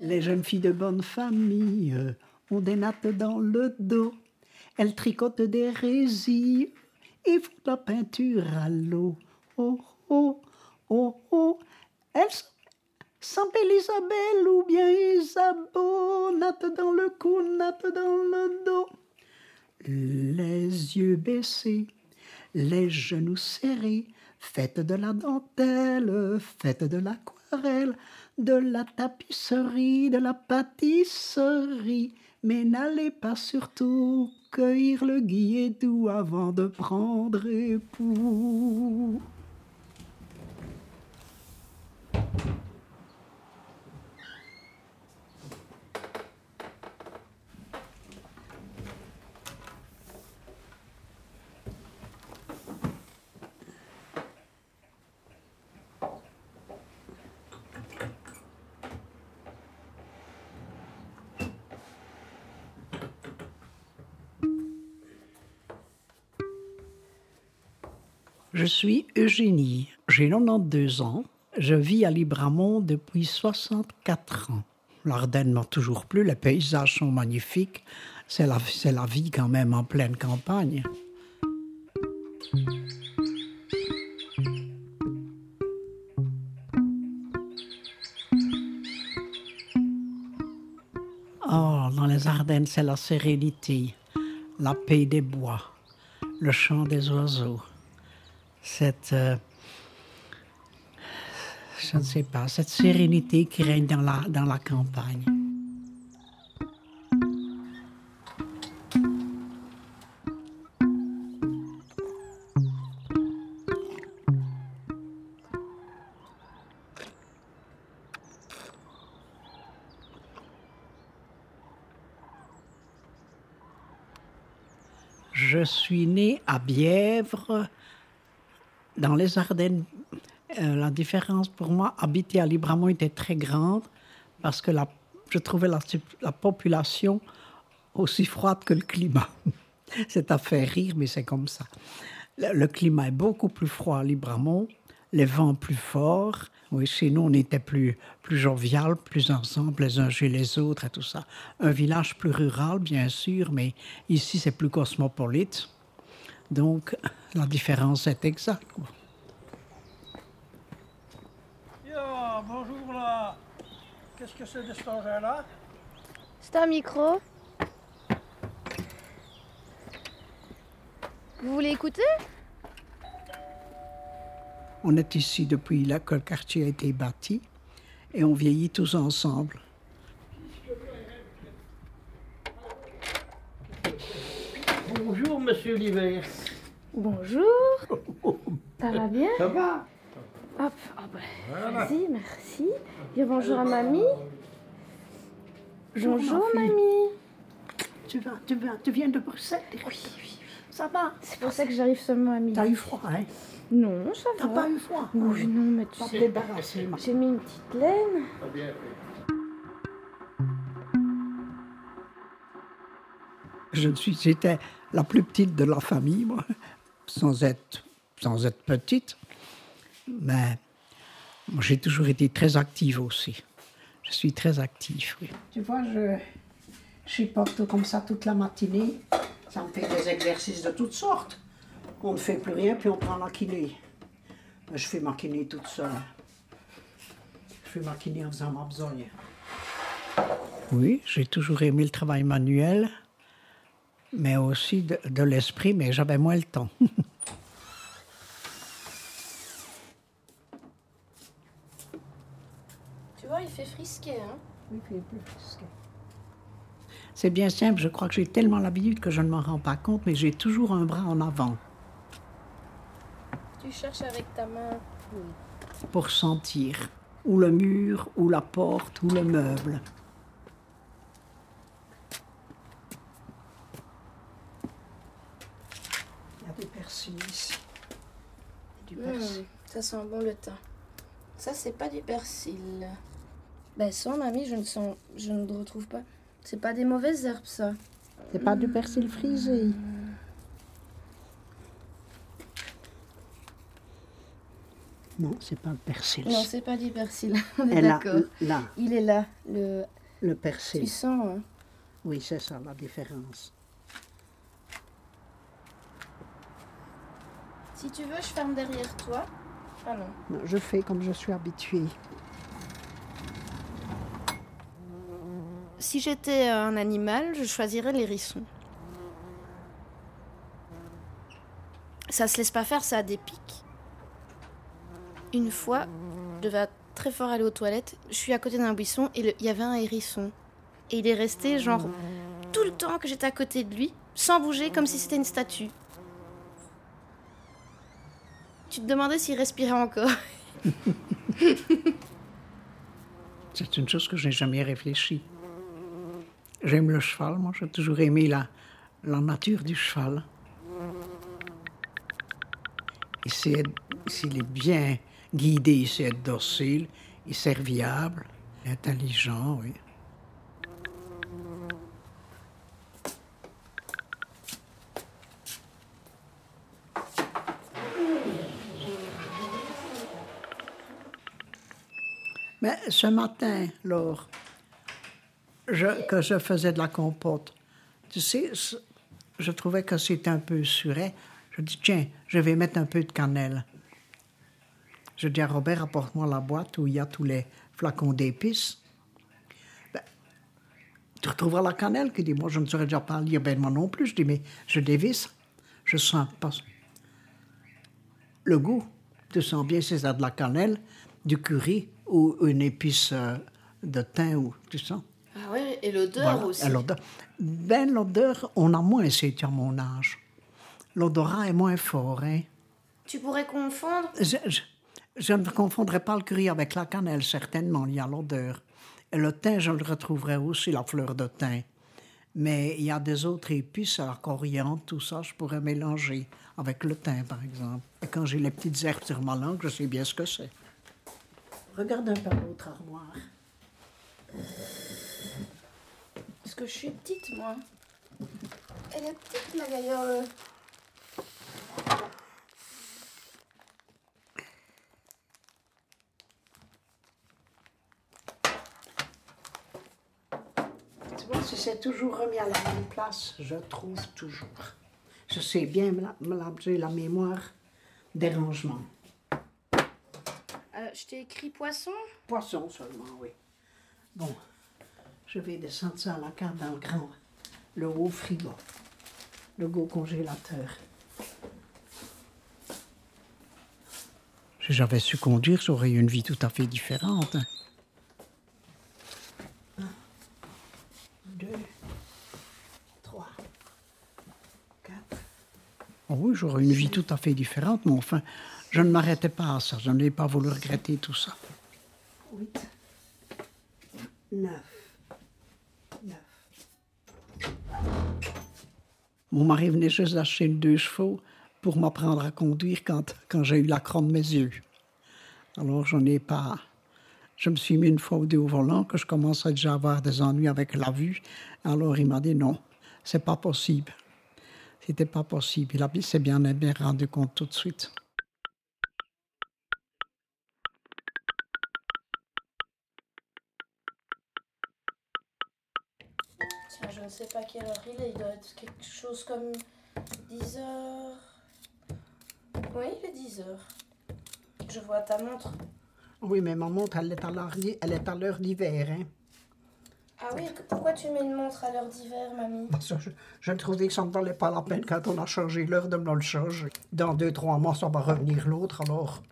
Les jeunes filles de bonne famille ont des nattes dans le dos. Elles tricotent des résilles et font la peinture à l'eau. Oh, oh, oh, oh. Elles s'appellent Isabelle ou bien Isabeau. Natte dans le cou, natte dans le dos. Les yeux baissés, les genoux serrés. Faites de la dentelle, faites de l'aquarelle de la tapisserie, de la pâtisserie, mais n'allez pas surtout cueillir le doux avant de prendre époux. Je suis Eugénie, j'ai 92 ans, je vis à Libramont depuis 64 ans. L'Ardenne m'a toujours plu, les paysages sont magnifiques, c'est la, la vie quand même en pleine campagne. Oh, dans les Ardennes, c'est la sérénité, la paix des bois, le chant des oiseaux cette, euh, je ne sais pas, cette sérénité qui règne dans la, dans la campagne. Je suis né à Bièvre, dans les Ardennes, euh, la différence pour moi, habiter à Libramont était très grande parce que je trouvais la, la population aussi froide que le climat. c'est à faire rire, mais c'est comme ça. Le, climat est beaucoup plus froid à Libramont, les vents plus forts. Oui, chez nous, on était plus, plus jovial, plus ensemble, les uns chez les autres et tout ça. Un village plus rural, bien sûr, mais ici, c'est plus cosmopolite. Donc, la différence est exacte. bonjour là. Qu'est-ce que c'est de cet engin-là? C'est un micro. Vous voulez écouter? On est ici depuis là que le quartier a été bâti et on vieillit tous ensemble. Bonjour, monsieur l'hiver. Bonjour. Ça va bien? Ça va. Hop, oh ben, vas-y, merci. Dis bonjour à mamie. Bonjour, mamie. Tu, vas, tu, vas, tu viens de Bruxelles? Oui, oui, Ça va C'est pour ça que j'arrive seulement à midi. T'as eu froid, hein? Non, ça va. T'as pas eu froid? Oui, non, mais tu sais. J'ai mis une petite laine. bien Je suis, j'étais la plus petite de la famille, moi, sans être, sans être petite. Mais moi, j'ai toujours été très active aussi. Je suis très active, oui. Tu vois, je, je porte comme ça toute la matinée. Ça me fait des exercices de toutes sortes. On ne fait plus rien, puis on prend la kiné. Je fais ma kiné toute seule. Je fais ma kiné en faisant ma besogne. Oui, j'ai toujours aimé le travail manuel mais aussi de, l'esprit, mais j'avais moins le temps. tu vois, il fait frisquet, hein Oui, il fait plus frisquet. C'est bien simple, je crois que j'ai tellement l'habitude que je ne m'en rends pas compte, mais j'ai toujours un bras en avant. Tu cherches avec ta main Pour sentir, ou le mur, ou la porte, ou le meuble. Ça sent bon le thym. Ça, c'est pas du persil. Ben, sans mamie, je ne, sens, je ne retrouve pas. C'est pas des mauvaises herbes, ça. C'est pas du persil frisé. Non, c'est pas le persil. Non, c'est pas du persil. On est d'accord. Il est là, le. le persil. Tu sens. hein. Oui, c'est ça la différence. Si tu veux, je ferme derrière toi. Ah non. Non, je fais comme je suis habituée. Si j'étais un animal, je choisirais l'hérisson. Ça se laisse pas faire, ça a des pics. Une fois, je devais très fort aller aux toilettes. Je suis à côté d'un buisson et le- il y avait un hérisson. Et il est resté, genre, tout le temps que j'étais à côté de lui, sans bouger, comme si c'était une statue. Tu te demandais s'il respirait encore. C'est une chose que je n'ai jamais réfléchi. J'aime le cheval, moi j'ai toujours aimé la, la nature du cheval. Il sait S'il est bien guidé, il sait être docile, il est serviable, intelligent, oui. Mais ce matin, Laure, je- que je faisais de la compote, tu sais, je trouvais que c'était un peu suret. Je dis, tiens, je vais mettre un peu de cannelle. Je dis à Robert, apporte-moi la boîte où il y a tous les flacons d'épices. Ben, tu retrouveras la cannelle. Qui dit, moi, je ne saurais déjà pas lire, ben moi non plus. Je dis, mais je dévisse. Je sens pas le goût. Tu sens bien c'est de la cannelle, du curry ou une épice euh, de thym ou tu sens. Ah ouais, et l'odeur Voilà. Et l'odeur. Ben, l'odeur, on a moins essayé à mon âge. L'odorat est moins fort. Hein. Tu pourrais confondre? Je, je- je ne confondrais pas le curry avec la cannelle, certainement, il y a l'odeur. Et le thym, je le retrouverais aussi, la fleur de thym. Mais il y a des autres épices, la coriandre, tout ça, je pourrais mélanger avec le thym, par exemple. Et quand j'ai les petites herbes sur ma langue, je sais bien ce que c'est. Regarde un peu l'autre armoire. Parce que je suis petite, moi. Elle est petite, ma gaillole. Tu vois, c'est toujours remis à la même place, je trouve toujours. Je sais bien me la, j'ai la mémoire des rangements. Euh, je t'ai écrit poisson? Poisson seulement, oui. Bon, je vais descendre ça à la carte dans le grand, le haut frigo, le haut congélateur. Si j'avais su conduire, j'aurais eu une vie tout à fait différente. Un, deux, trois, quatre. Oh oui, j'aurais une vie tout à fait différente, mais enfin, je ne m'arrêtais pas à ça. Je n'ai pas voulu regretter tout ça. Huit, neuf, neuf. Mon mari venait juste d'acheter deux chevaux pour m'apprendre à conduire quand, quand j'ai eu la crème de mes yeux. Alors, je n'ai pas. Je me suis mis une fois ou deux au volant, que je commençais déjà à avoir des ennuis avec la vue. Alors, il m'a dit non, c'est pas possible. C'était pas possible. Il a- il s'est bien, bien rendu compte tout de suite. Sais pas quelle heure il est. Il doit être quelque chose comme 10 heures. Oui, il est 10 heures. Je vois ta montre. Oui, mais ma montre, elle est à l'heure d'hi- elle est à l'heure d'hiver. Hein. Ah oui, pourquoi tu mets une montre à l'heure d'hiver, mamie? Parce que je, je trouvais que ça ne valait pas la peine quand on a changé l'heure de me le changer. Dans deux, trois mois, ça va revenir l'autre, alors.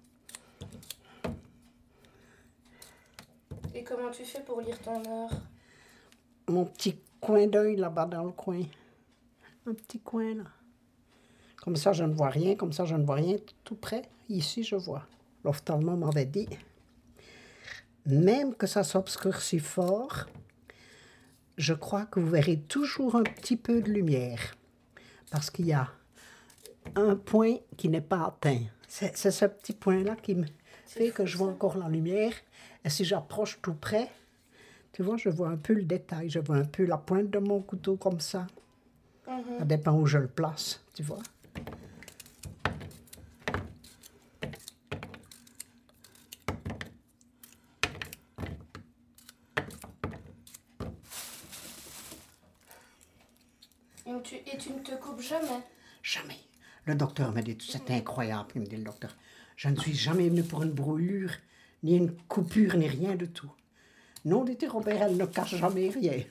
Et comment tu fais pour lire ton heure? Mon petit coin d'œil là-bas dans le coin. Un petit coin là. Comme ça, je ne vois rien. Comme ça, je ne vois rien tout près. Ici, je vois. L'ophtalmo m'avait dit. Même que ça s'obscurcit fort, je crois que vous verrez toujours un petit peu de lumière. Parce qu'il y a un point qui n'est pas atteint. C'est ce petit point-là qui me fait que je vois encore la lumière. Et si j'approche tout près, tu vois, je vois un peu le détail, je vois un peu la pointe de mon couteau comme ça. Mhm. Ça dépend où je le place, tu vois. Et tu, et tu ne te coupes jamais? Jamais. Le docteur m'a dit, c'est mhm. incroyable, il me dit le docteur. Je ne suis jamais venu pour une brûlure, ni une coupure, ni rien de tout. Non, dit Robert, elle ne cache jamais rien.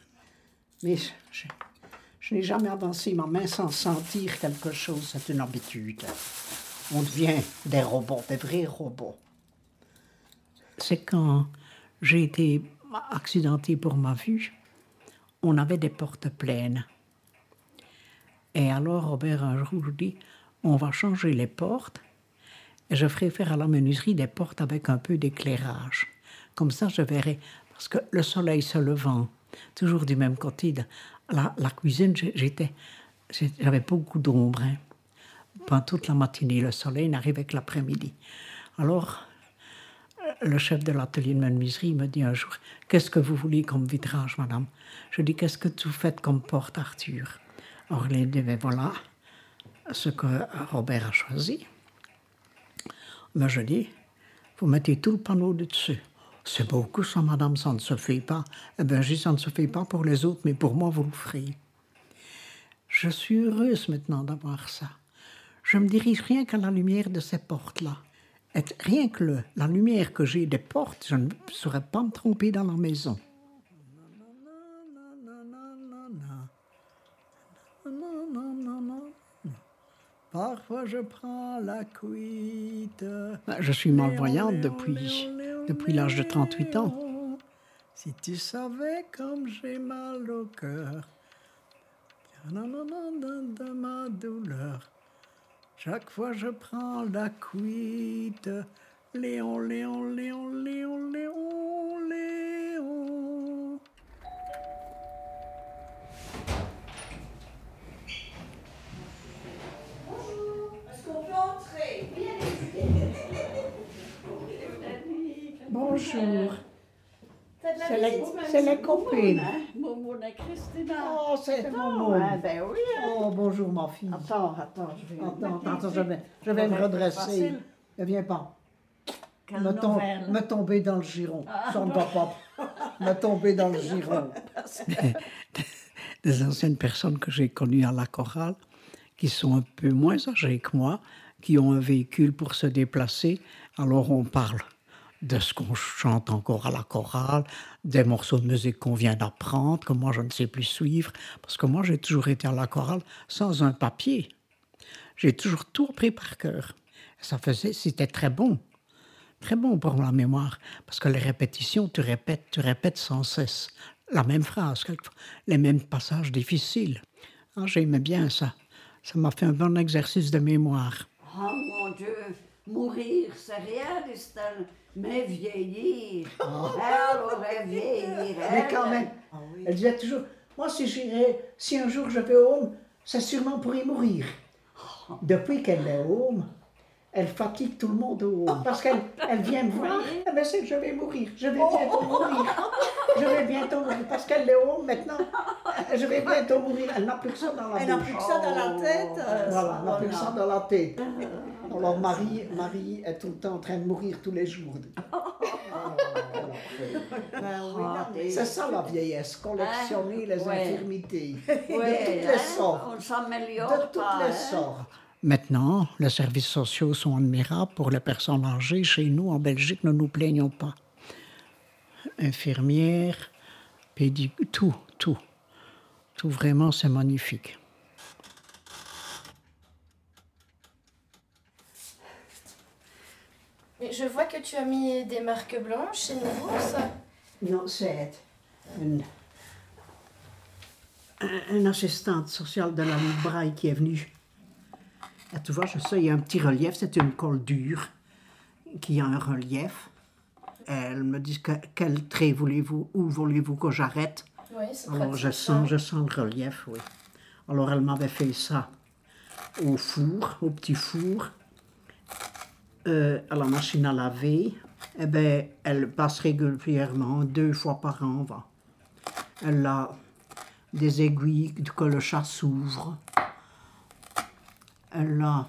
Mais je, n'ai jamais avancé ma main sans sentir quelque chose. C'est une habitude. On devient des robots, des vrais robots. C'est quand j'ai été accidenté pour ma vue, on avait des portes pleines. Et alors, Robert, un jour, dis, on va changer les portes et je ferai faire à la menuiserie des portes avec un peu d'éclairage. Comme ça, je verrai. Parce que le soleil se levant, toujours du même côté, de la, la cuisine, j'étais, j'avais beaucoup d'ombre. hein. Pendant toute la matinée, le soleil n'arrivait que l'après-midi. Alors, euh, le chef de l'atelier de menuiserie me dit un jour Qu'est-ce que vous voulez comme vitrage, madame? Je dis Qu'est-ce que vous faites comme porte, Arthur? Alors, il dit Ben voilà ce que Robert a choisi. Mais je dis Vous mettez tout le panneau dessus. C'est beaucoup ça, madame, ça ne se fait pas. Eh bien, je Ça ne se fait pas pour les autres, mais pour moi, vous le ferez. Je suis heureuse maintenant d'avoir ça. Je me dirige rien qu'à la lumière de ces portes-là. Rien que la lumière que j'ai des portes, je ne saurais pas me tromper dans la maison. Parfois je prends la cuite. Je suis malvoyante depuis, depuis l'âge de 38 ans. Si tu savais comme j'ai mal au cœur, de ma douleur. Chaque fois je prends la cuite. Léon, Léon, Léon, Léon, Léon, Léon. Bonjour. C'est les, c'est et Christina. Oh, c'est mon Ah, ben oui. hein. Oh, bonjour, ma fille. Attends, attends, je vais. Attends, attends, attends, je vais, je vais me redresser. Ne viens pas. Quelle Me, tom- nouvelle? me tomber dans le giron. Ne va pas. Me tomber dans le giron. Des anciennes personnes que j'ai connues à la chorale, qui sont un peu moins âgées que moi, qui ont un véhicule pour se déplacer. Alors on parle de ce qu'on chante encore à la chorale, des morceaux de musique qu'on vient d'apprendre, que moi je ne sais plus suivre, parce que moi j'ai toujours été à la chorale sans un papier. J'ai toujours tout appris par cœur. Ça faisait, c'était très bon. Très bon pour la mémoire, parce que les répétitions, tu répètes, tu répètes sans cesse la même phrase, les mêmes passages difficiles. Ah, J'aimais bien ça. Ça m'a fait un bon exercice de mémoire. Oh mon Dieu, mourir, c'est rien, Estelle. Mais vieillir. Elle aurait vieillir. Mais elle. quand même, elle disait toujours, moi si j'irai, si un jour je vais au home, c'est sûrement pour y mourir. Depuis qu'elle est au home, elle fatigue tout le monde au home. Parce qu'elle elle vient me voir, eh ben, c'est que je vais mourir, je vais bientôt mourir. Je vais bientôt mourir, parce qu'elle est au home maintenant, je vais bientôt mourir. Elle n'a plus que ça dans la Elle n'a plus que ça dans la tête. euh, Voilà, elle n'a plus que ça dans la tête. Ah. Alors Marie, Marie est tout le temps en train de mourir tous les jours. Ben Ah, non, mais- C'est ça la vieillesse, collectionner les Ouais. infirmités. Ouais, de toutes les hein, sortes. On s'améliore De toutes pas, les hein? sortes. Maintenant, les services sociaux sont admirables pour les personnes âgées. Chez nous, en Belgique, ne nous plaignons pas. Infirmières, pédic... tout, tout. Tout vraiment, c'est magnifique. Mais je vois que tu as mis des marques blanches, c'est nouveau ça Non, c'est une, un- une assistante sociale de la Braille qui est venue. Et tu vois, je sais, il y a un petit relief, c'est une colle dure qui a un relief. Elle me dit que, quel trait voulez-vous, où voulez-vous que j'arrête? Oui, c'est Alors je sens, je sens le relief, oui. Alors elle m'avait fait ça au four, au petit four, euh, à la machine à laver. Eh bien, elle passe régulièrement, deux fois par an, va. Elle a des aiguilles que le chat s'ouvre. Elle a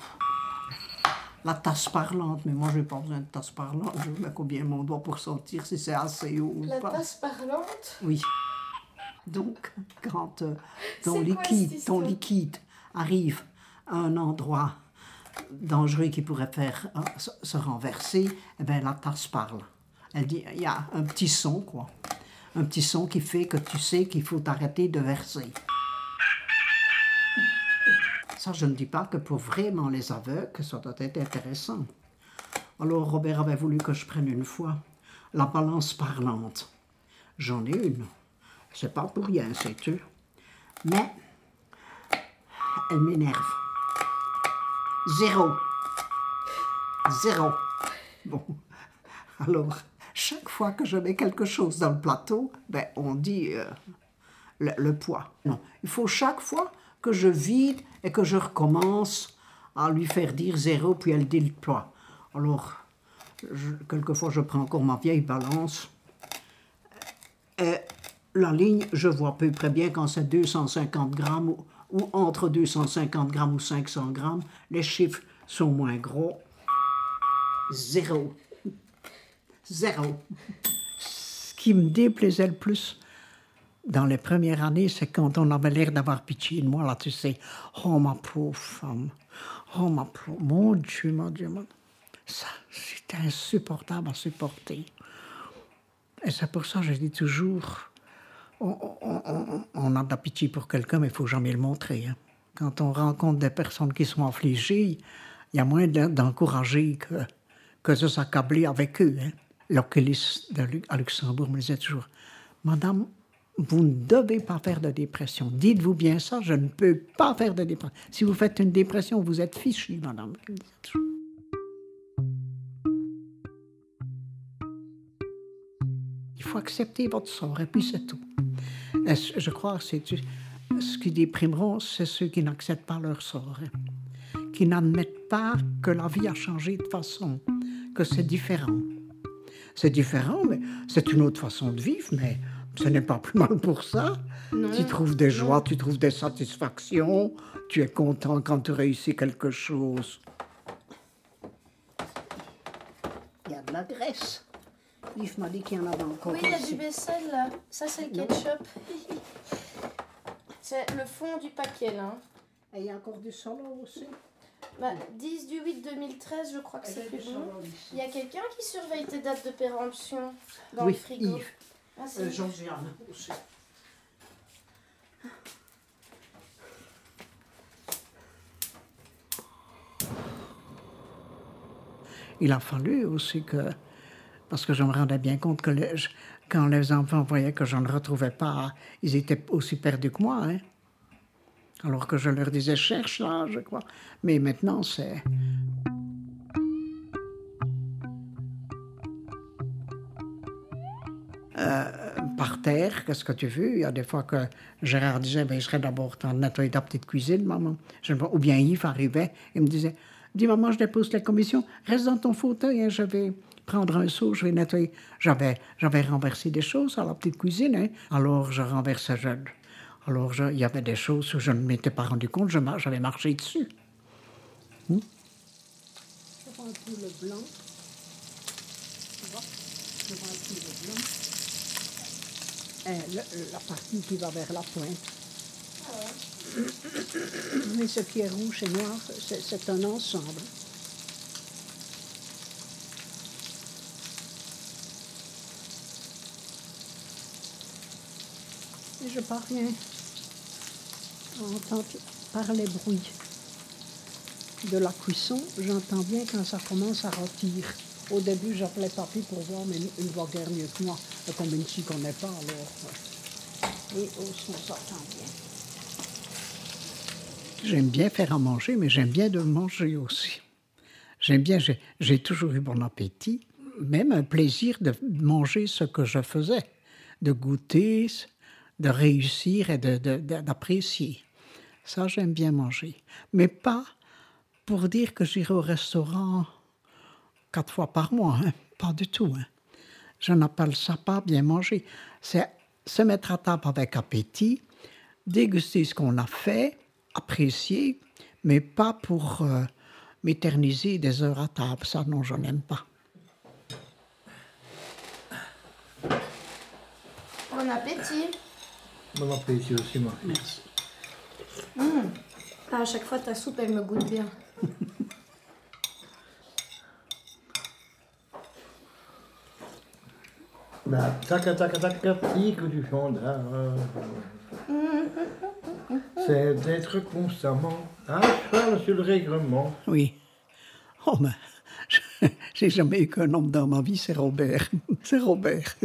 la tasse parlante, mais moi, je n'ai pas besoin de tasse parlante. Je mets combien mon doigt pour sentir si c'est assez haut ou La pas. tasse parlante? Oui. Donc, quand euh, ton, liquide, ton liquide arrive à un endroit dangereux qui pourrait faire euh, se, se renverser, eh ben, la tasse parle. Elle dit, il y a un petit son, quoi. Un petit son qui fait que tu sais qu'il faut arrêter de verser. Ça, je ne dis pas que pour vraiment les aveugles, ça doit être intéressant. Alors, Robert avait voulu que je prenne une fois la balance parlante. J'en ai une. C'est pas pour rien, sais-tu. Mais elle m'énerve. Zéro. Zéro. Bon. Alors, chaque fois que je mets quelque chose dans le plateau, ben, on dit euh, le, poids. Non, il faut chaque fois que je vide et que je recommence à lui faire dire zéro, puis elle dit le poids. Alors, quelquefois, je prends encore ma vieille balance. Et la ligne, je vois à peu près bien quand c'est 250 grammes ou, entre 250 grammes ou 500 grammes. Les chiffres sont moins gros. Zéro. Zéro. Ce qui me déplaisait le plus dans les premières années, c'est quand on avait l'air d'avoir pitié de moi, là, tu sais. Oh, ma pauvre femme. Oh, ma pauvre. Mon Dieu, mon Dieu, mon Dieu. Ça, c'était insupportable à supporter. Et c'est pour ça que je dis toujours, on, a de la pitié pour quelqu'un, mais il faut jamais le montrer. hein. Quand on rencontre des personnes qui sont affligées, il y a moins d'en- d'encourager que, de s'accabler avec eux. Hein. L'oculiste à Luxembourg me disait toujours, Madame, vous ne devez pas faire de dépression. Dites-vous bien ça, je ne peux pas faire de dépression. Si vous faites une dépression, vous êtes fichu, madame. Il faut accepter votre sort et puis c'est tout. Je crois que c'est ce qui déprimeront, c'est ceux qui n'acceptent pas leur sort, hein. qui n'admettent pas que la vie a changé de façon, que c'est différent. C'est différent, mais c'est une autre façon de vivre, mais ce n'est pas plus mal pour ça. Tu trouves des joies, tu trouves des satisfactions, tu es content quand tu réussis quelque chose. Il y a de la graisse. Yves m'a dit qu'il y en avait encore Oui, il y a du vaisselle là. Ça, c'est le ketchup. c'est le fond du paquet là. hein. Et il y a encore du solo aussi. Bah, 10 du 8 2013, je crois que c'est plus bon. Il y a quelqu'un qui surveille tes dates de péremption dans oui, le frigo. Yves. Ah, c'est Euh, Josiane aussi. Il a fallu aussi que, parce que je me rendais bien compte que quand les enfants voyaient que je ne retrouvais pas, ils étaient aussi perdus que moi. hein. Alors que je leur disais, cherche là, je crois. Mais maintenant, c'est... par terre, qu'est-ce que tu veux? Il y a des fois que Gérard disait, ben, je serais d'abord en nettoyer ta petite cuisine, maman. Ou bien Yves arrivait et me disait, dis maman, je dépose la commission, reste dans ton fauteuil, hein, je vais prendre un seau, je vais nettoyer. J'avais, j'avais renversé des choses à la petite cuisine, hein. alors je renversais, je- alors je- il y avait des choses où je ne m'étais pas rendu compte, je mar- j'avais marché dessus. Hmm? Je prends un peu le blanc. Tu vois? Je prends peu le blanc. Euh, le- la partie qui va vers la pointe. Mais ce qui est rouge et noir, c'est c'est un ensemble. Je parviens à entendre par les bruits de la cuisson, j'entends bien quand ça commence à rôtir. Au début, j'appelais papy pour voir, mais il voit guère mieux que moi. Comme il ne s'y connaît pas, alors. Et au son, ça entend bien. J'aime bien faire à manger, mais j'aime bien de manger aussi. J'aime bien, j'ai- j'ai toujours eu bon appétit, même un plaisir de manger ce que je faisais, de goûter, de réussir et d'apprécier. Ça, j'aime bien manger. Mais pas pour dire que j'irai au restaurant quatre fois par mois, hein. pas du tout. hein. Je n'appelle ça pas bien manger. C'est se mettre à table avec appétit, déguster ce qu'on a fait, apprécier, mais pas pour euh, m'éterniser des heures à table. Ça, non, je n'aime pas. Bon appétit. Bon appétit aussi, moi. Merci. Ah, à chaque fois, ta soupe, elle me goûte bien. La tac tac tac tique du gendarme. C'est d'être constamment à cheval sur le règlement. Oui. Oh, mais j'ai jamais eu qu'un homme dans ma vie, c'est Robert. C'est Robert.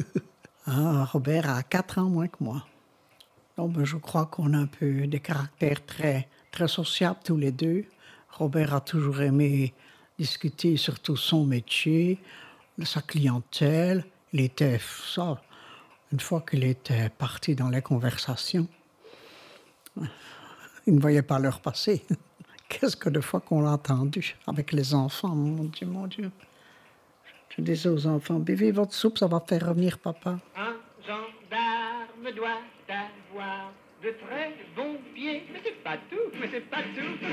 Ah, Robert a quatre ans moins que moi. Je crois qu'on a un peu des caractères très, très sociables tous les deux. Robert a toujours aimé discuter surtout son métier, sa clientèle. Il était ça. Une fois qu'il était parti dans les conversations, il ne voyait pas l'heure passer. Qu'est-ce que de fois qu'on l'a entendu avec les enfants, mon Dieu, mon Dieu. Je disais aux enfants, buvez votre soupe, ça va faire revenir papa. Un gendarme doit avoir de très bons pieds. Mais c'est pas tout, mais c'est pas tout.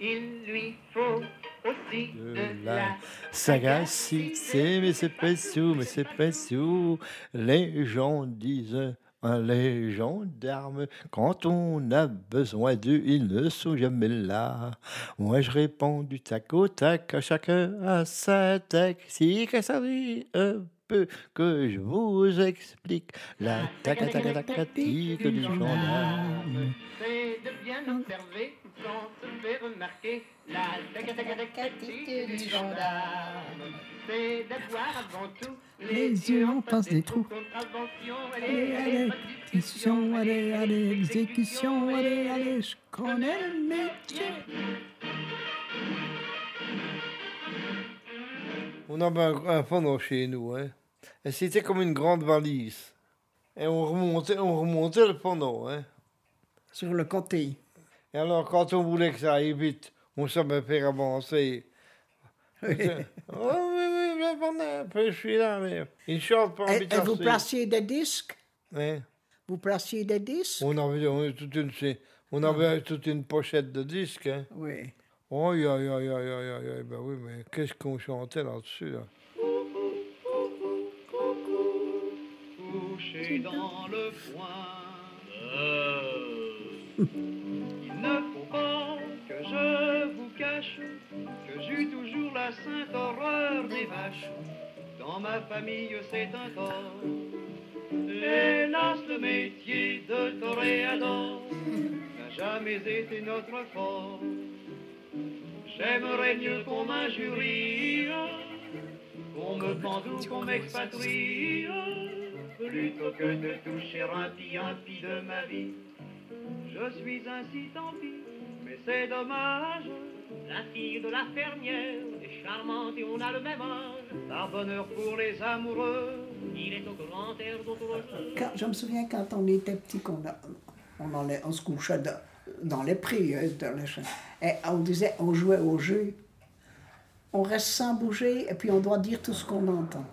Il lui faut aussi de la sagacité, mais c'est pas sous, mais c'est pas sous. Les gens disent, les gendarmes, quand on a besoin d'eux, ils ne sont jamais là. Moi, je réponds du tac au tac, chacun a sa taxi, que ça dit un peu que je vous explique la tac tac tac tac du gendarme. C'est de bien observer sans se faire remarquer la tacatacatacatite du gendarme. C'est d'avoir avant tout Les yeux en face des trous. Allez, allez, pétition, allez, allez, exécution, allez, allez, je connais le métier. On avait un, un pendant chez nous, hein. Et c'était comme une grande valise. Et on remontait, on remontait le pendant, hein. Sur le côté. Et alors, quand on voulait que ça aille vite, on savait faire avancer. Oui. oh oui, oui, un peu, je suis là, mais il chante pas Et, et vous placiez des disques? Hein? Vous placiez des disques? On avait, on avait toute une, on avait toute une pochette de disques, hein. Oui. Oh, aïe, aïe, aïe, aïe, aïe, ben oui, mais qu'est-ce qu'on chantait là-dessus, là? Dans le foin. Il ne faut pas que je vous cache que j'eus toujours la sainte horreur des vaches. Dans ma famille, c'est un tort. Hélas, le métier de toréador n'a jamais été notre fort. J'aimerais mieux qu'on m'injurie, qu'on me pende ou qu'on m'expatrie, plutôt que de toucher un pis de ma vie. Je suis ainsi, tant pis, mais c'est dommage. La fille de la fermière est charmante et on a le même âge. Par bonheur pour les amoureux, il est au grand air d'autre Quand- je me souviens quand on était petit, on, allait, on se couchait dans les hein, dans les champs. Et on disait, on jouait au jeu. On reste sans bouger et puis on doit dire tout ce qu'on entend.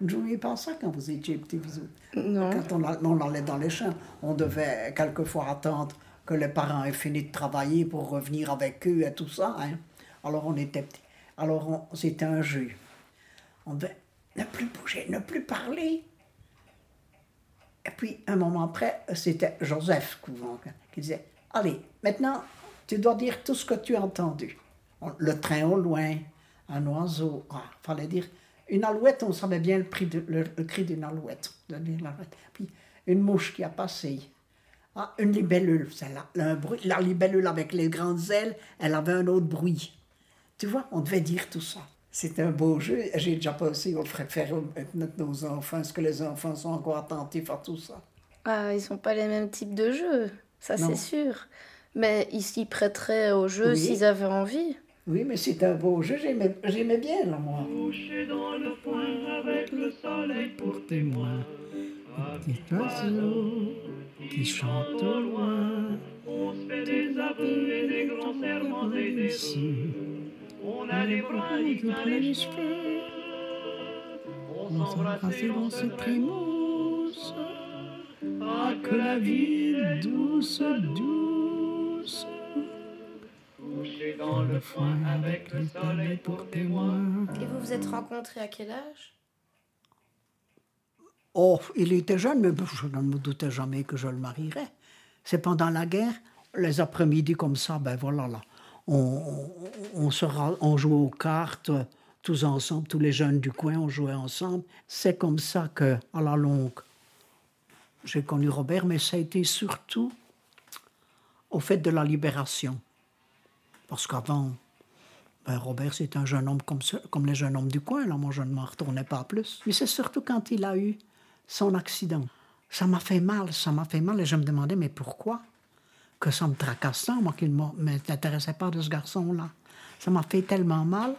Vous ne jouiez pas à ça quand vous étiez petit, bisous. Non. Quand on, allait dans les champs, on devait quelquefois attendre que les parents aient fini de travailler pour revenir avec eux et tout ça. hein. Alors on était petits. Alors c'était un jeu. On devait ne plus bouger, ne plus parler. Et puis, un moment après, c'était Joseph Couvent qui disait Allez, maintenant, tu dois dire tout ce que tu as entendu. Le train au loin, un oiseau. Ah, fallait dire une alouette, on savait bien le, prix de- le, le cri d'une alouette. Puis, une mouche qui a passé. Ah, une libellule, c'est là, un bruit. La libellule avec les grandes ailes, elle avait un autre bruit. Tu vois, on devait dire tout ça. C'est un beau jeu. J'ai déjà pensé, on devrait faire nos enfants. Est-ce que les enfants sont encore attentifs à tout ça? Ah, ils sont pas les mêmes types de jeux, ça c'est sûr. Mais ils s'y prêteraient au jeu Oui. s'ils avaient envie. Oui, mais c'est un beau jeu. J'aimais j'aimais bien, là, moi. Couché dans le foin avec le soleil pour témoin. Petit oiseau qui chante au loin. On se fait des aveux et des grands serments et des vœux. On a des bras qui plein les cheveux. On s'embrasse et on se trémousse. Ah, que la vie est douce, douce. Le foin avec le soleil pour témoin. Et vous vous êtes rencontrés à quel âge? Oh, il était jeune, mais je ne me doutais jamais que je le marierais. C'est pendant la guerre, les après-midi comme ça, ben voilà, là, on, on, on, se ra- on jouait aux cartes, tous ensemble, tous les jeunes du coin, on jouait ensemble. C'est comme ça que, à la longue, j'ai connu Robert, mais ça a été surtout au fait de la libération. Parce qu'avant, ben, Robert, c'est un jeune homme comme, comme les jeunes hommes du coin. Là, moi, je ne m'en retournais pas plus. Mais c'est surtout quand il a eu son accident. Ça m'a fait mal, ça m'a fait mal. Et je me demandais, mais pourquoi Que ça me tracasse moi, qu'il ne m'intéressait pas de ce garçon-là? Ça m'a fait tellement mal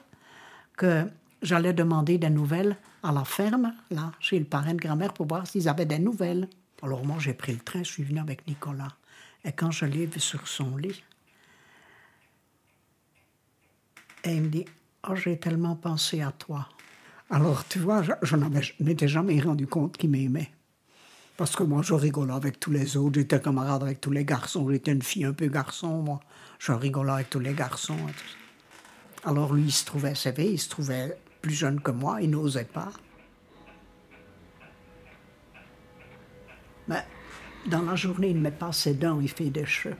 que j'allais demander des nouvelles à la ferme, là, chez le parrain de grand-mère, pour voir s'ils avaient des nouvelles. Alors moi, j'ai pris le train, je suis venu avec Nicolas. Et quand je l'ai vu sur son lit, et il me dit, oh, j'ai tellement pensé à toi. Alors, tu vois, je, m'étais jamais rendu compte qu'il m'aimait. Parce que moi, je rigolais avec tous les autres. J'étais camarade avec tous les garçons. J'étais une fille un peu garçon, moi. Je rigolais avec tous les garçons. Alors, lui, il se trouvait, c'est vrai, il se trouvait plus jeune que moi. Il n'osait pas. Mais dans la journée, il ne met pas ses dents, il fait des cheveux.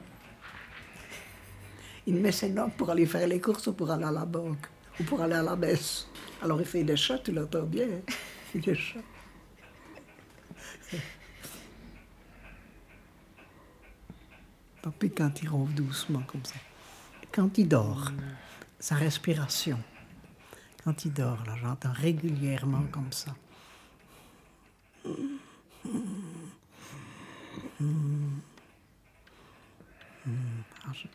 Il met ses dents pour aller faire les courses ou pour aller à la banque ou pour aller à la messe. Alors il fait des chats, tu l'entends bien. hein? Il fait des chats. Tant pis quand il ronfle doucement comme ça. Quand il dort, sa respiration, quand il dort, là, j'entends régulièrement comme ça. Ah, je,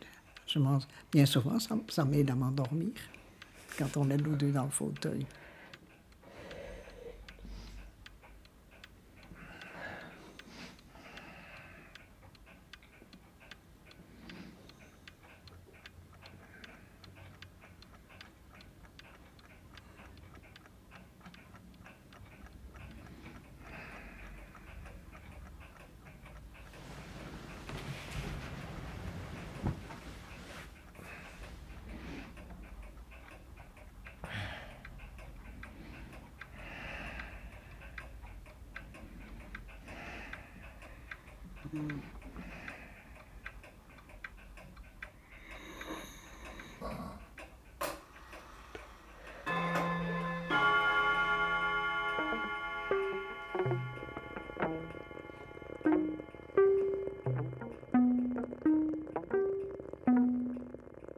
bien souvent, ça, ça m'aide à m'endormir quand on est nous deux dans le fauteuil.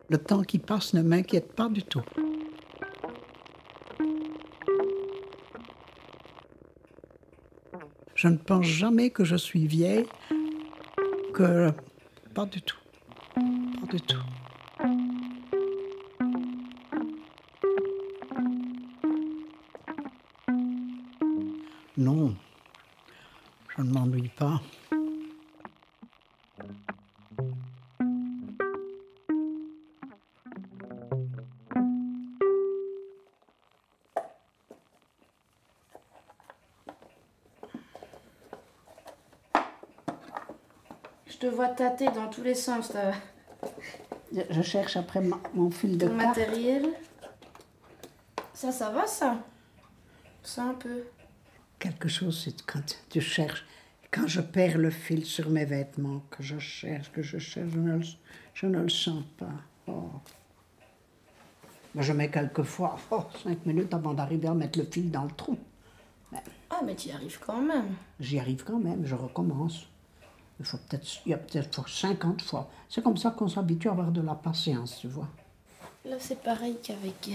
Le temps qui passe ne m'inquiète pas du tout. Je ne pense jamais que je suis vieille, que... Pas du tout. Pas du tout. Non, je ne m'ennuie pas. Tâter dans tous les sens, ta- Je, cherche après ma- mon fil de ton carte. matériel. Ça, ça va, ça? Ça, un peu. Quelque chose, c'est quand tu cherches. Quand je perds le fil sur mes vêtements, que je cherche, que je cherche, je ne le, je ne le sens pas. Oh. Mais je mets quelquefois oh, cinq minutes avant d'arriver à mettre le fil dans le trou. Ah, mais tu y arrives quand même. J'y arrive quand même, je recommence. Il faut peut-être, il y a peut-être faut 50 fois. C'est comme ça qu'on s'habitue à avoir de la patience, tu vois. Là, c'est pareil qu'avec euh,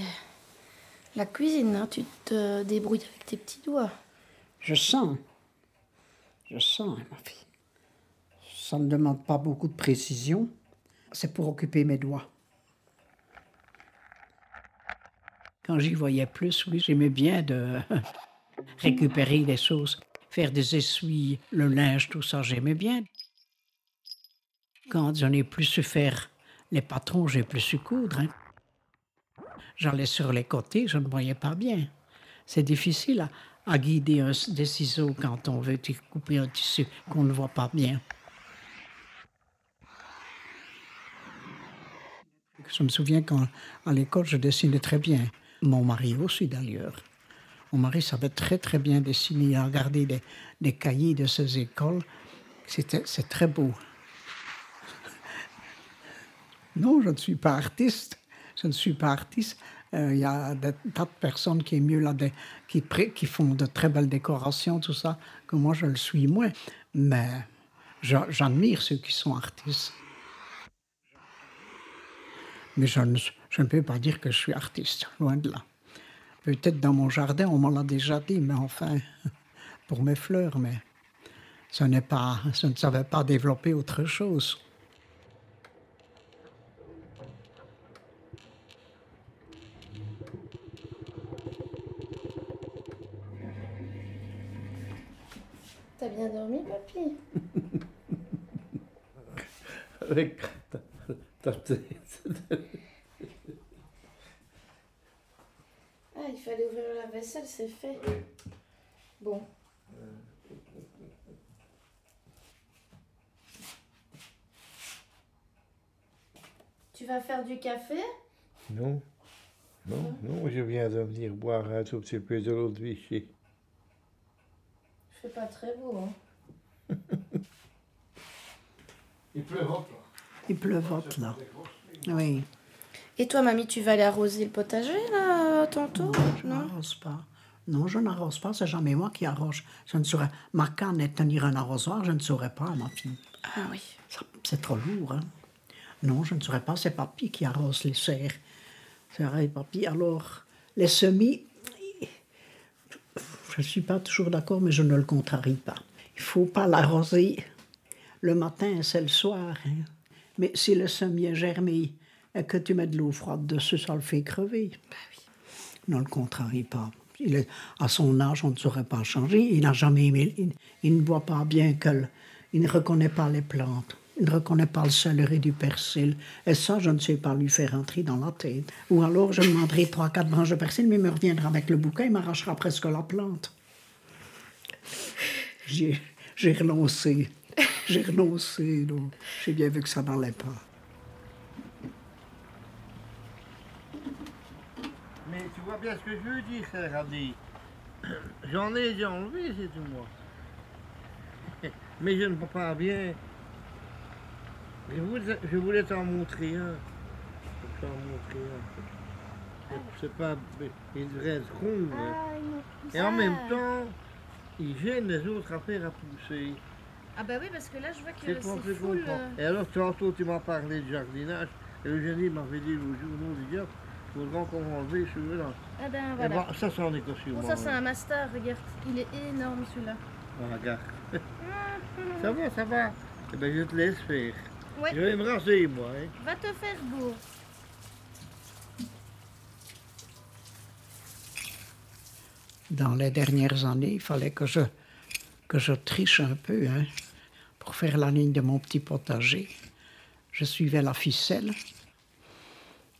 la cuisine. hein. Tu te débrouilles avec tes petits doigts. Je sens. Je sens, hein, ma fille. Ça ne demande pas beaucoup de précision. C'est pour occuper mes doigts. Quand j'y voyais plus, oui, j'aimais bien de récupérer des choses, faire des essuies, le linge, tout ça, j'aimais bien. Quand je n'ai plus su faire les patrons, j'ai plus su coudre. hein. J'allais sur les côtés, je ne voyais pas bien. C'est difficile à, guider un- des ciseaux quand on veut couper un tissu qu'on ne voit pas bien. Je me souviens qu'à l'école, je dessinais très bien. Mon mari aussi, d'ailleurs. Mon mari savait très très bien dessiner. Il a regardé des cahiers de ses écoles. C'était, c'est très beau. Non, je ne suis pas artiste. Je ne suis pas artiste. Euh, Il y a des tas de personnes qui, est mieux là, qui, qui font de très belles décorations, tout ça, que moi je le suis moins. Mais j'a- j'admire ceux qui sont artistes. Mais je ne, je ne peux pas dire que je suis artiste, loin de là. Peut-être dans mon jardin, on m'en l'a déjà dit, mais enfin, pour mes fleurs, mais ce n'est pas, je ne savais pas développer autre chose. T'as bien dormi, papy? Avec ta, ta tête. Il fallait ouvrir la vaisselle, c'est fait. Bon. Tu vas faire du café? Non, non, non, je viens de venir boire un tout petit peu de l'eau de Vichy. Il fait pas très beau, hein Il pleuvante là. Il pleuvote là. Oui. Et toi, mamie, tu vas aller arroser le potager, là, tantôt Je n'arrose pas. Non, je n'arrose pas, c'est jamais moi qui arrose. Je ne saurais. Ma canne est tenir un arrosoir, je ne saurais pas, ma fille. Ah oui. Ça- C'est trop lourd, hein. Non, je ne saurais pas, c'est papy qui arrose les serres. C'est vrai, papy. Alors, les semis, je ne suis pas toujours d'accord, mais je ne le contrarie pas. Il faut pas l'arroser le matin, c'est le soir. hein. Mais si le semis est germé et que tu mets de l'eau froide dessus, ça le fait crever. Ne le contrarie pas. Il est, à son âge, on ne saurait pas changer. Il n'a jamais aimé. Il, il ne voit pas bien que. le- il ne reconnaît pas les plantes. Il ne reconnaît pas le céleri du persil. Et ça, je ne sais pas lui faire entrer dans la tête. Ou alors, je demanderai trois, quatre branches de persil, mais il me reviendra avec le bouquin, il m'arrachera presque la plante. J'ai j'ai renoncé. J'ai renoncé. donc J'ai bien vu que ça n'allait pas. Mais tu vois bien ce que je veux dire, cher ami. J'en ai déjà enlevé, c'est tout moi. Mais je ne vois pas bien. Je voulais, je voulais t'en montrer un. Je vais t'en montrer un. C'est- C'est pas. Il devrait être rond. hein. Et en même temps, il gêne les autres affaires à pousser. Ah bah oui, parce que là, je vois que comprends, tu comprends. Et alors, tantôt, tu m'as parlé de jardinage. Et Eugénie m'avait dit au jour non, les il faudra qu'on enlever celui-là. Ah ben Et voilà. ça, c'en est que sur Bon, moi. ça, c'est un master, regarde. Il est énorme, celui-là. Ah, regarde. ça va, ça va. Eh ben, je te laisse faire. Ouais. Je vais me raser, moi. Hein. Va te faire beau. Dans les dernières années, il fallait que je, que je triche un peu hein, pour faire la ligne de mon petit potager. Je suivais la ficelle.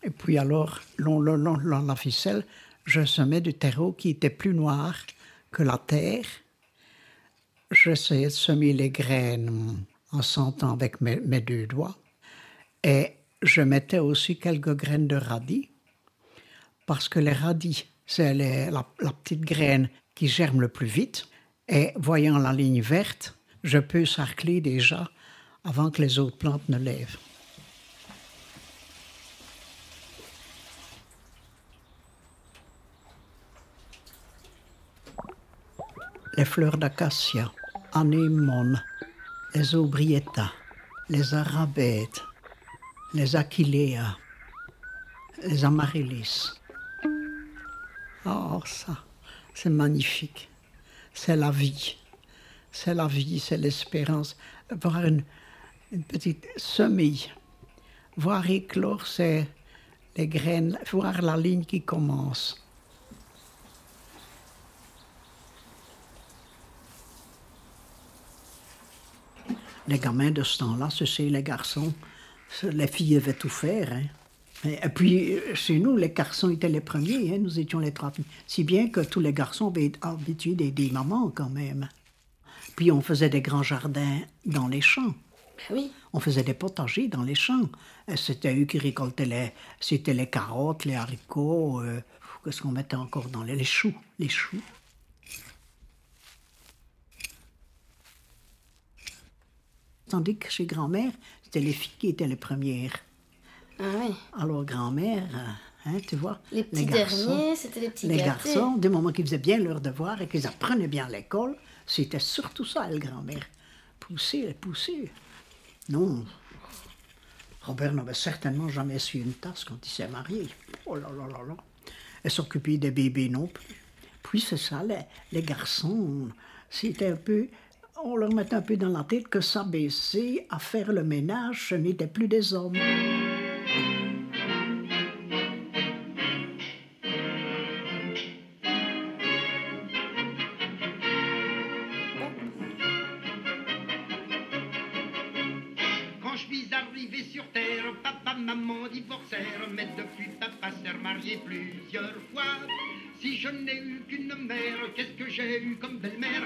Et puis alors, long, long, long, long la ficelle, je semais du terreau qui était plus noir que la terre. J'essayais de semer les graines en sentant avec mes, deux doigts. Et je mettais aussi quelques graines de radis parce que les radis, c'est la, la petite graine qui germe le plus vite. Et voyant la ligne verte, je peux sarcler déjà avant que les autres plantes ne lèvent. Les fleurs d'acacia, anémone, les aubrietta, les arabèdes, les achilleas, les amaryllis. Oh, ça, c'est magnifique. C'est la vie. C'est la vie, c'est l'espérance. Voir une, petite semille, voir éclore les graines, voir la ligne qui commence. Les gamins de ce temps-là, ce c'est les garçons. Les filles devaient tout faire. hein. Et puis, euh, chez nous, les garçons étaient les premiers, hein, nous étions les trois filles. Si bien que tous les garçons avaient été habitués des, des mamans quand même. Puis on faisait des grands jardins dans les champs. Ben oui. On faisait des potagers dans les champs. C'était eux qui récoltaient les, c'était les carottes, les haricots, euh, Qu'est-ce qu'on mettait encore dans les, les choux Les choux. Tandis que chez grand-mère, c'était les filles qui étaient les premières. Ah oui. Alors grand-mère, euh, hein, tu vois, Les petits derniers, c'était les petits les gâtés. garçons, du moment qu'ils faisaient bien leurs devoirs et qu'ils apprenaient bien l'école, c'était surtout ça, elle, grand-mère. Pousser, pousser. Non. Robert n'avait certainement jamais su une tasse quand il s'est marié. Oh là là là là. Elle s'occupait des bébés non plus. Puis c'est ça, les, les garçons, c'était un peu... On leur mettait un peu dans la tête que s'abaisser à faire le ménage, ce n'était plus des hommes. Quand je suis arrivé sur terre, papa, maman divorcèrent, mais depuis papa s'est marié plusieurs fois. Si je n'ai eu qu'une mère, qu'est-ce que j'ai eu comme belle-mère?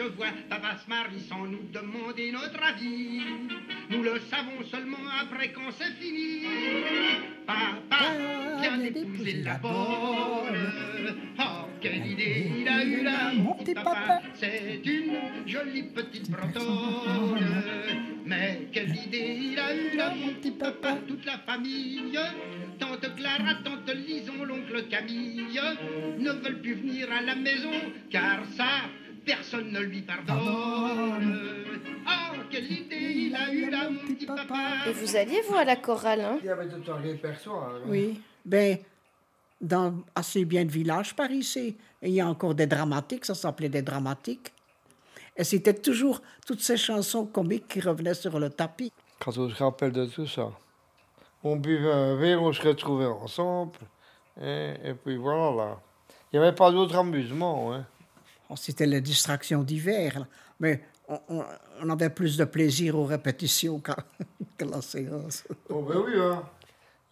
Je vois. Papa se marie sans nous demander notre avis. Nous le savons seulement après quand c'est fini. Papa vient d'épouser la bonne. Oh, quelle idée il a eu là, mon petit papa. C'est une jolie petite bretonne. Mais quelle idée il a eu là, mon petit papa. Toute la famille, tante Clara, tante Lison, l'oncle Camille, ne veulent plus venir à la maison, car ça, personne ne lui pardonne. Oh, quelle idée il a eu là, mon petit papa. Et vous alliez, vous, à la chorale, hein? Il y avait tout un répertoire. hein. Oui, ben, dans assez bien de villages par ici, il y a encore des dramatiques, ça s'appelait des dramatiques. Et c'était toujours toutes ces chansons comiques qui revenaient sur le tapis. Quand on se rappelle de tout ça, on buvait un verre, on se retrouvait ensemble, et, et puis voilà là. Il n'y avait pas d'autre amusement. Hein. Oh, C'était les distractions d'hiver, mais on, on- on avait plus de plaisir aux répétitions qu'à que la séance. Oh ben oui, hein.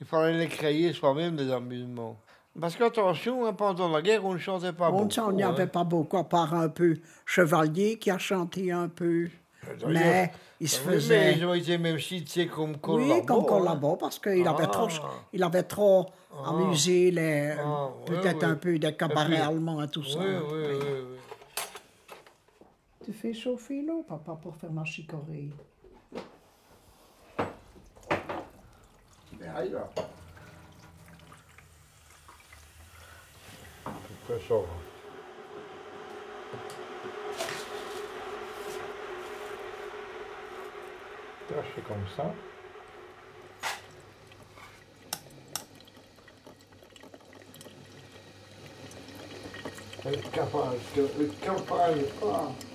il fallait les créer soi-même des amusements. Parce qu'attention, hein, pendant la guerre, on ne chantait pas On beaucoup. il n'y avait hein. pas beaucoup, à part un peu Chevalier qui a chanté un peu. D'ailleurs, Mais il se Oui, faisait... Mais ils ont été même cités comme collabos. Oui, comme hein. collabo, parce qu'il avait Ah. trop, il avait trop Ah. amusé les, Ah, peut-être un peu des cabarets puis- allemands et tout ça. Oui, oui tu fais chauffer l'eau, papa, pour faire ma chicorée. Derrière. Ben, là. Hein. Très chaud. Hein. Taché comme ça. El campagne, el campagne, ah.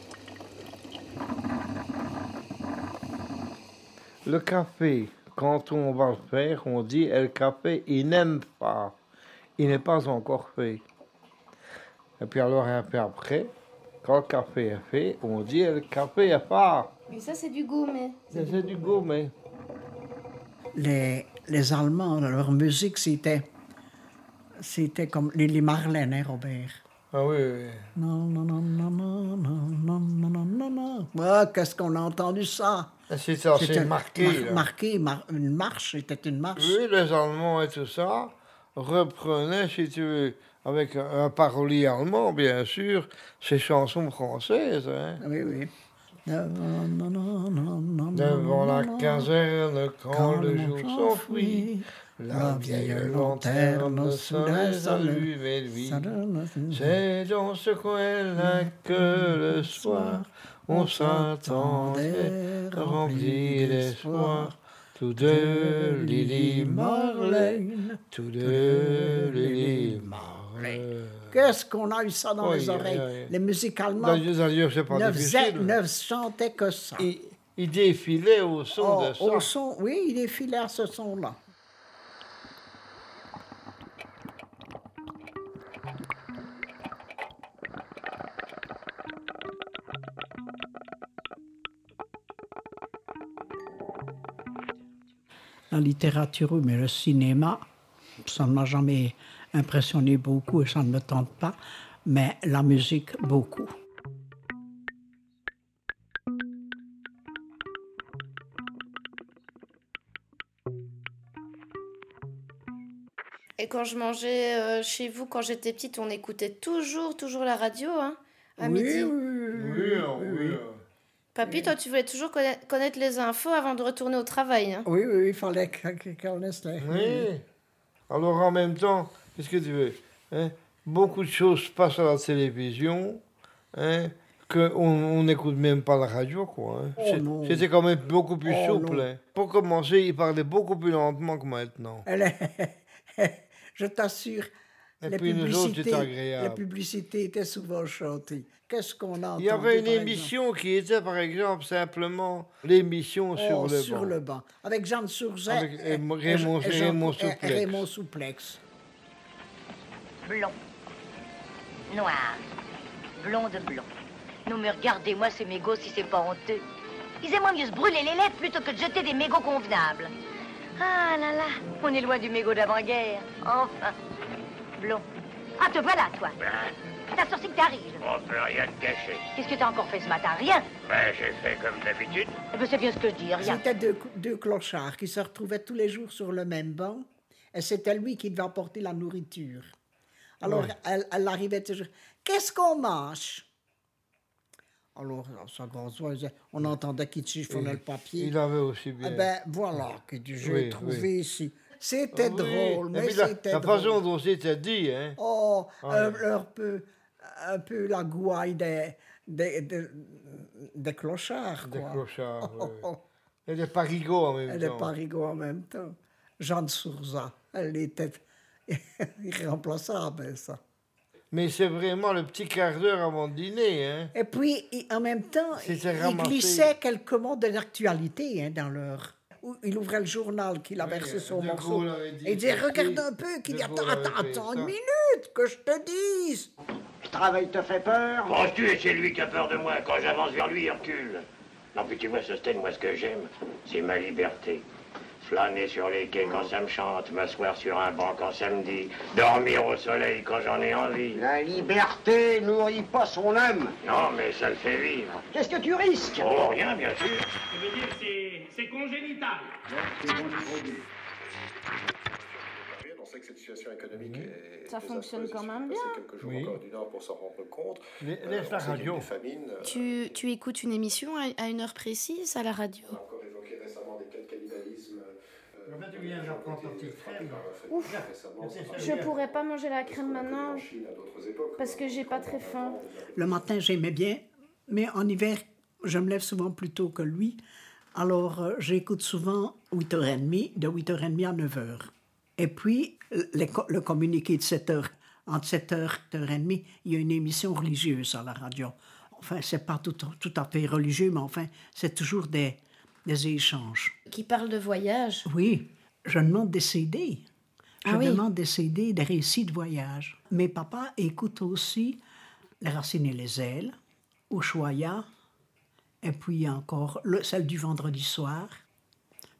Le café, quand on va le faire, on dit le café, il n'aime pas. Il n'est pas encore fait. Et puis alors un peu après, quand le café est fait, on dit le café est pas. Et ça, c'est du gourmet. C'est c'est du gourmet. Les, les Allemands, leur musique, c'était, c'était comme Lily Marlène, hein, Robert? Ah oui, oui. Non, non, non, non, non, non, non, non, non, non, non. Ah, qu'est-ce qu'on a entendu ça? C'est assez C'était marqué. mar- marqué, mar- une marche, c'était une marche. Oui, les Allemands et tout ça reprenaient, si tu veux, avec un, parolier allemand, bien sûr, ces chansons françaises. hein. Oui, oui. Non, Devant la caserne, quand le jour s'enfuit, la vieille lanterne les allumées de vie. C'est dans ce coin-là que le soir, on s'attendait, rempli d'espoir, tous deux Lily Marlène, tous deux Lily Marlène. Qu'est-ce qu'on a eu ça dans Oui, les oreilles? oui. Les musiques allemandes? Ne, faisaient- difficile. ne chantaient que ça. Il, il défilait au son Oh, de ça. au son, oui, il défilait à ce son-là. La littérature, mais le cinéma, ça ne m'a jamais impressionné beaucoup et ça ne me tente pas, mais la musique, beaucoup. Et quand je mangeais euh, chez vous, quand j'étais petite, on écoutait toujours, toujours la radio, hein, à midi. Oui, oui. euh, Papy, toi, tu voulais toujours connaître, connaître les infos avant de retourner au travail. Hein? Oui, oui, il fallait qu'on laisse les... Oui. Alors en même temps, qu'est-ce que tu veux hein? Beaucoup de choses passent à la télévision, hein, qu'on on n'écoute même pas la radio, quoi. hein. Oh. C'était quand même beaucoup plus Oh souple. non. hein. Pour commencer, il parlait beaucoup plus lentement que maintenant. Elle est- Je t'assure, Et les puis nous autres, c'était agréable. les publicités étaient souvent chantées. Qu'est-ce qu'on a Il y avait une émission qui était, par exemple, simplement l'émission exemple sur Oh, le sur banc. le banc. Avec Jeanne Sourzet Avec et- Raymond- et Jean- Raymond- et Jean- Raymond et Souplex. Raymond Souplex. Blond. Noir. Blond de blond. Non mais regardez-moi ces mégots si c'est pas honteux. Ils aimeraient mieux se brûler les lèvres plutôt que de jeter des mégots convenables. Ah là là, on est loin du mégot d'avant-guerre. Enfin. Blond. Ah, te voilà, toi. T'as sorti que t'arrives. On peut rien te cacher. Qu'est-ce que t'as encore fait ce matin? Rien. Ben, j'ai fait comme d'habitude. Eh ben, c'est bien ce que je dis, rien. C'était deux, deux clochards qui se retrouvaient tous les jours sur le même banc. Et c'était lui qui devait apporter la nourriture. Alors, elle, elle arrivait toujours. Qu'est-ce qu'on mange? Alors, sa grosse voix, elle disait- on entendait qu'il chiffonnait le papier. Il avait aussi bien. Eh ben, voilà que j'ai Oui, trouvé oui. ici. C'était Oui. drôle, Et mais la, c'était la drôle. façon dont c'était dit, hein. Oh, Ouais. un, un peu, un peu la gouaille des, des, des, des clochards, Des quoi. clochards, Oh, oui. oh. Et des parigots en même Elle temps. est parigot en même temps. Jeanne Sourzat, elle était irremplaçable, ça. Mais c'est vraiment le petit quart d'heure avant le dîner, hein. Et puis, en même temps, C'était il ramassé. glissait quelques mots de l'actualité hein, dans leur... où Il ouvrait le journal qu'il a versé son De morceau. Dit Et il disait, regarde un peu, qu'il De dit, attends, avait attends, une minute, que je te dise. Le travail te fait peur? Penses-tu et c'est lui qui a peur de moi. Quand j'avance vers lui, il recule. Non, puis tu vois, Sosten, moi, ce que j'aime, c'est ma liberté. Flâner sur les quais quand ça me chante, m'asseoir sur un banc quand ça me dit, dormir au soleil quand j'en ai envie. La liberté nourrit pas son âme. Non, mais ça le fait vivre. Qu'est-ce que tu risques? Oh, rien, bien sûr. Je veux dire, c'est- c'est congénital. On sait que cette situation économique est Ça fonctionne quand même bien. quelques jours Oui. en Corée du Nord pour s'en rendre compte. Mais Euh, laisse la radio. famines, euh, Tu, tu écoutes une émission à, à une heure précise à la radio On a encore évoqué récemment des cas de Ouf. Je pourrais pas manger la crème maintenant parce que j'ai pas très faim. Le matin, j'aimais bien, mais en hiver, je me lève souvent plus tôt que lui. Alors, euh, j'écoute souvent 8h30, de 8h30 à 9h. Et puis, co- le communiqué de 7h, entre 7h et 8h30, il y a une émission religieuse à la radio. Enfin, c'est pas tout, tout à fait religieux, mais enfin, c'est toujours des, des échanges. Qui parle de voyage. Oui, je demande des CD. Je Ah oui. demande des CD, des récits de voyage. Mes papas écoutent aussi Les Racines et les Ailes, Ushuaïa, et puis encore le, celle du vendredi soir.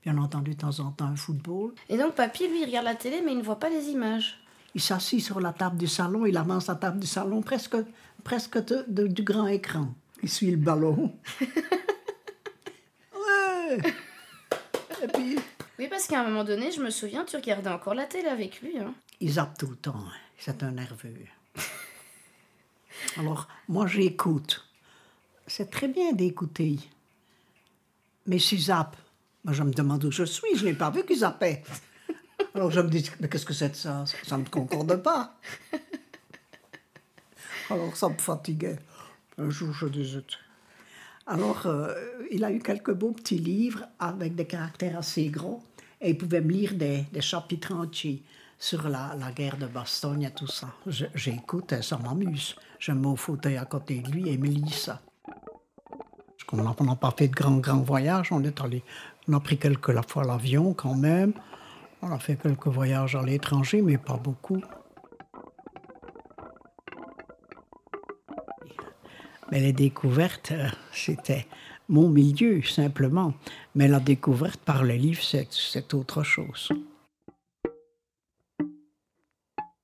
Bien entendu, de temps en temps, un football. Et donc, papy, lui, il regarde la télé, mais il ne voit pas les images. Il s'assit sur la table du salon, il avance la table du salon presque, presque de- de- du grand écran. Il suit le ballon. ouais! Et puis, Oui, parce qu'à un moment donné, je me souviens, tu regardais encore la télé avec lui. Hein. Il zappe tout le temps. hein. C'est un nerveux. Alors, moi, j'écoute. C'est très bien d'écouter. Mais s'il zappe, moi, je me demande où je suis. Je n'ai pas vu qu'il zappait. Alors, je me dis, mais qu'est-ce que c'est de ça? Ça ne concorde pas. Alors, ça me fatiguait. Un jour, je disais... Alors, euh, il a eu quelques beaux petits livres avec des caractères assez gros et il pouvait me lire des, chapitres entiers sur la, guerre de Bastogne et tout ça. J'écoute et ça m'amuse. Je me fauteuil à côté de lui et me lit ça. On n'a pas fait de grands, grands voyages. On est allé, on a pris quelques fois l'avion quand même. On a fait quelques voyages à l'étranger, mais pas beaucoup. Mais les découvertes, euh, c'était mon milieu, simplement. Mais la découverte par les livres, c'est c'est autre chose.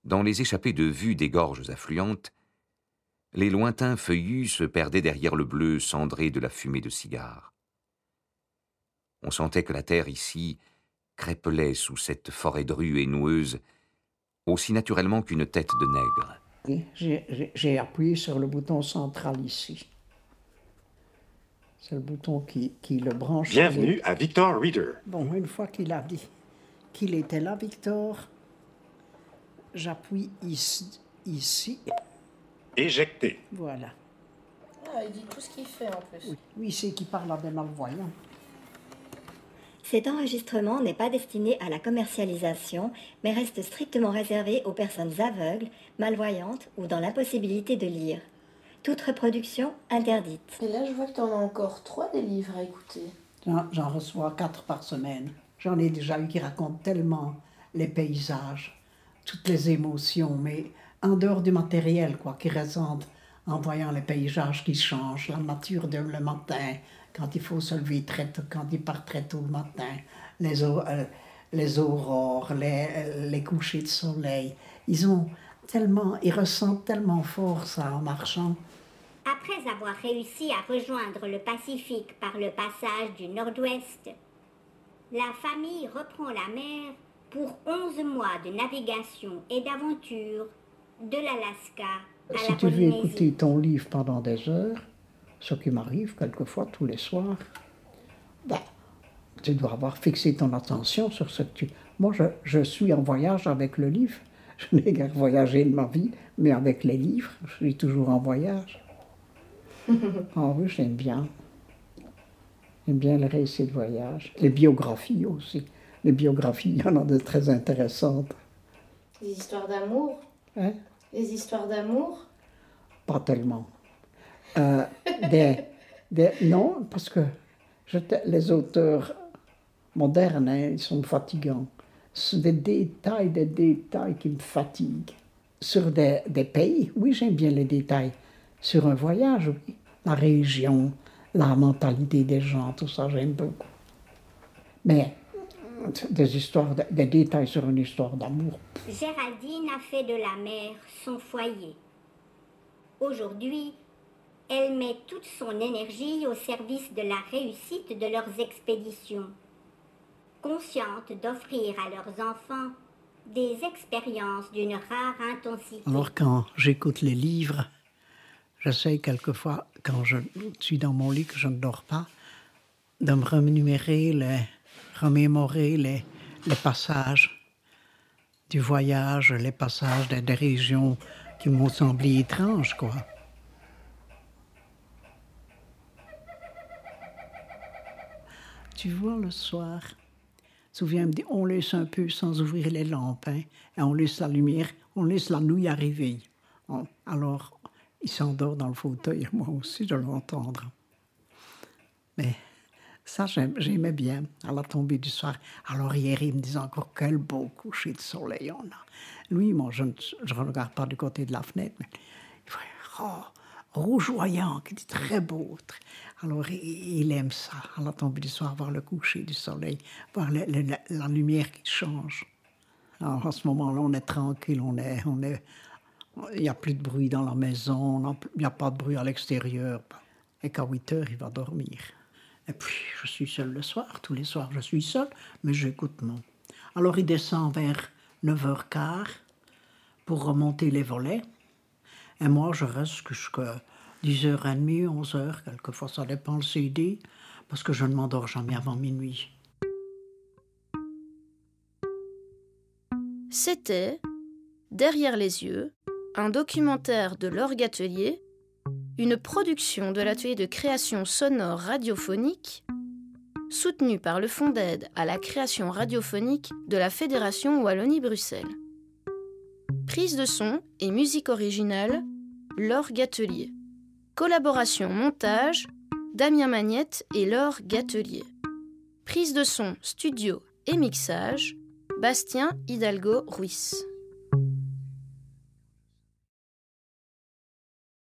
Dans les échappées de vue des gorges affluentes, les lointains feuillus se perdaient derrière le bleu cendré de la fumée de cigares. On sentait que la terre ici crépelait sous cette forêt drue et noueuse aussi naturellement qu'une tête de nègre. Et J'ai appuyé sur le bouton central ici. C'est le bouton qui, qui le branche. Bienvenue à Victor Reader. Bon, une fois qu'il a dit qu'il était là, Victor, j'appuie ici, ici. Éjecté. Voilà. Ah, il dit tout ce qu'il fait en plus. Oui, c'est qui parle à des malvoyants. Cet enregistrement n'est pas destiné à la commercialisation, mais reste strictement réservé aux personnes aveugles, malvoyantes ou dans l'impossibilité de lire. Toute reproduction interdite. Et là, je vois que t'en as encore trois des livres à écouter. J'en reçois quatre par semaine. J'en ai déjà eu qui racontent tellement les paysages, toutes les émotions, mais en dehors du matériel, quoi, qui ressentent en voyant les paysages qui changent, la nature de le matin, quand il faut se lever très tôt, quand il part très tôt le matin, les, euh, les aurores, les, les couchers de soleil. Ils ont tellement, ils ressentent tellement fort ça en marchant. Après avoir réussi à rejoindre le Pacifique par le passage du Nord-Ouest, la famille reprend la mer pour 11 mois de navigation et d'aventure de l'Alaska à Si la tu veux Polynésie. écouter ton livre pendant des heures, ce qui m'arrive quelquefois tous les soirs, ben, tu dois avoir fixé ton attention sur ce que tu... Moi, je, je suis en voyage avec le livre. Je n'ai guère voyagé de ma vie, mais avec les livres, je suis toujours en voyage. Ah oui, j'aime bien. J'aime bien les récits de voyage. Les biographies aussi. Les biographies, il y en a de très intéressantes. Des histoires d'amour? Hein? Des histoires d'amour? Pas tellement. Euh, des, des- non, parce que les auteurs modernes, hein, ils sont fatigants. C'est des détails, des détails qui me fatiguent. Sur des, des pays, oui, j'aime bien les détails. Sur un voyage, oui. La région, la mentalité des gens, tout ça, j'aime beaucoup. Mais des histoires, de- des détails sur une histoire d'amour, Géraldine a fait de la mer son foyer. Aujourd'hui, elle met toute son énergie au service de la réussite de leurs expéditions, consciente d'offrir à leurs enfants des expériences d'une rare intensité. Alors quand j'écoute les livres, j'essaie quelquefois, quand je suis dans mon lit, que je ne dors pas, de me remémorer les, remémorer les, les passages du voyage, les passages des, des régions qui m'ont semblé étranges, quoi. Tu vois, le soir, Souviens, on laisse un peu sans ouvrir les lampes, hein, et on laisse la lumière, on laisse la nuit arriver. Alors, il s'endort dans le fauteuil, moi aussi, je l'entendre. Mais ça, j'aimais bien, à la tombée du soir. Alors hier, il me disait encore, quel beau coucher de soleil on a. Lui, moi, je ne regarde pas du côté de la fenêtre, mais il voit, oh, rougeoyant, qui dit très beau. très- Alors, il, aime ça, à la tombée du soir, voir le coucher du soleil, voir la, lumière qui change. Alors, à ce moment-là, on est tranquille, on est, on est, il n'y a plus de bruit dans la maison, il n'y a pas de bruit à l'extérieur. Et qu'à 8 heures, il va dormir. Et puis, je suis seul le soir, tous les soirs, je suis seul, mais j'écoute non. Alors, il descend vers 9h15 pour remonter les volets. Et moi, je reste jusqu'à 10h30, 11h, quelquefois, ça dépend le CD, parce que je ne m'endors jamais avant minuit. C'était Derrière les yeux, un documentaire de l'Orgue Atelier, une production de l'atelier de création sonore radiophonique, soutenu par le Fonds d'aide à la création radiophonique de la Fédération Wallonie-Bruxelles. Prise de son et musique originale, L'Orgue Atelier. Collaboration montage, Damien Magnette et Laure Gatelier. Prise de son, studio et mixage, Bastien Hidalgo Ruiz.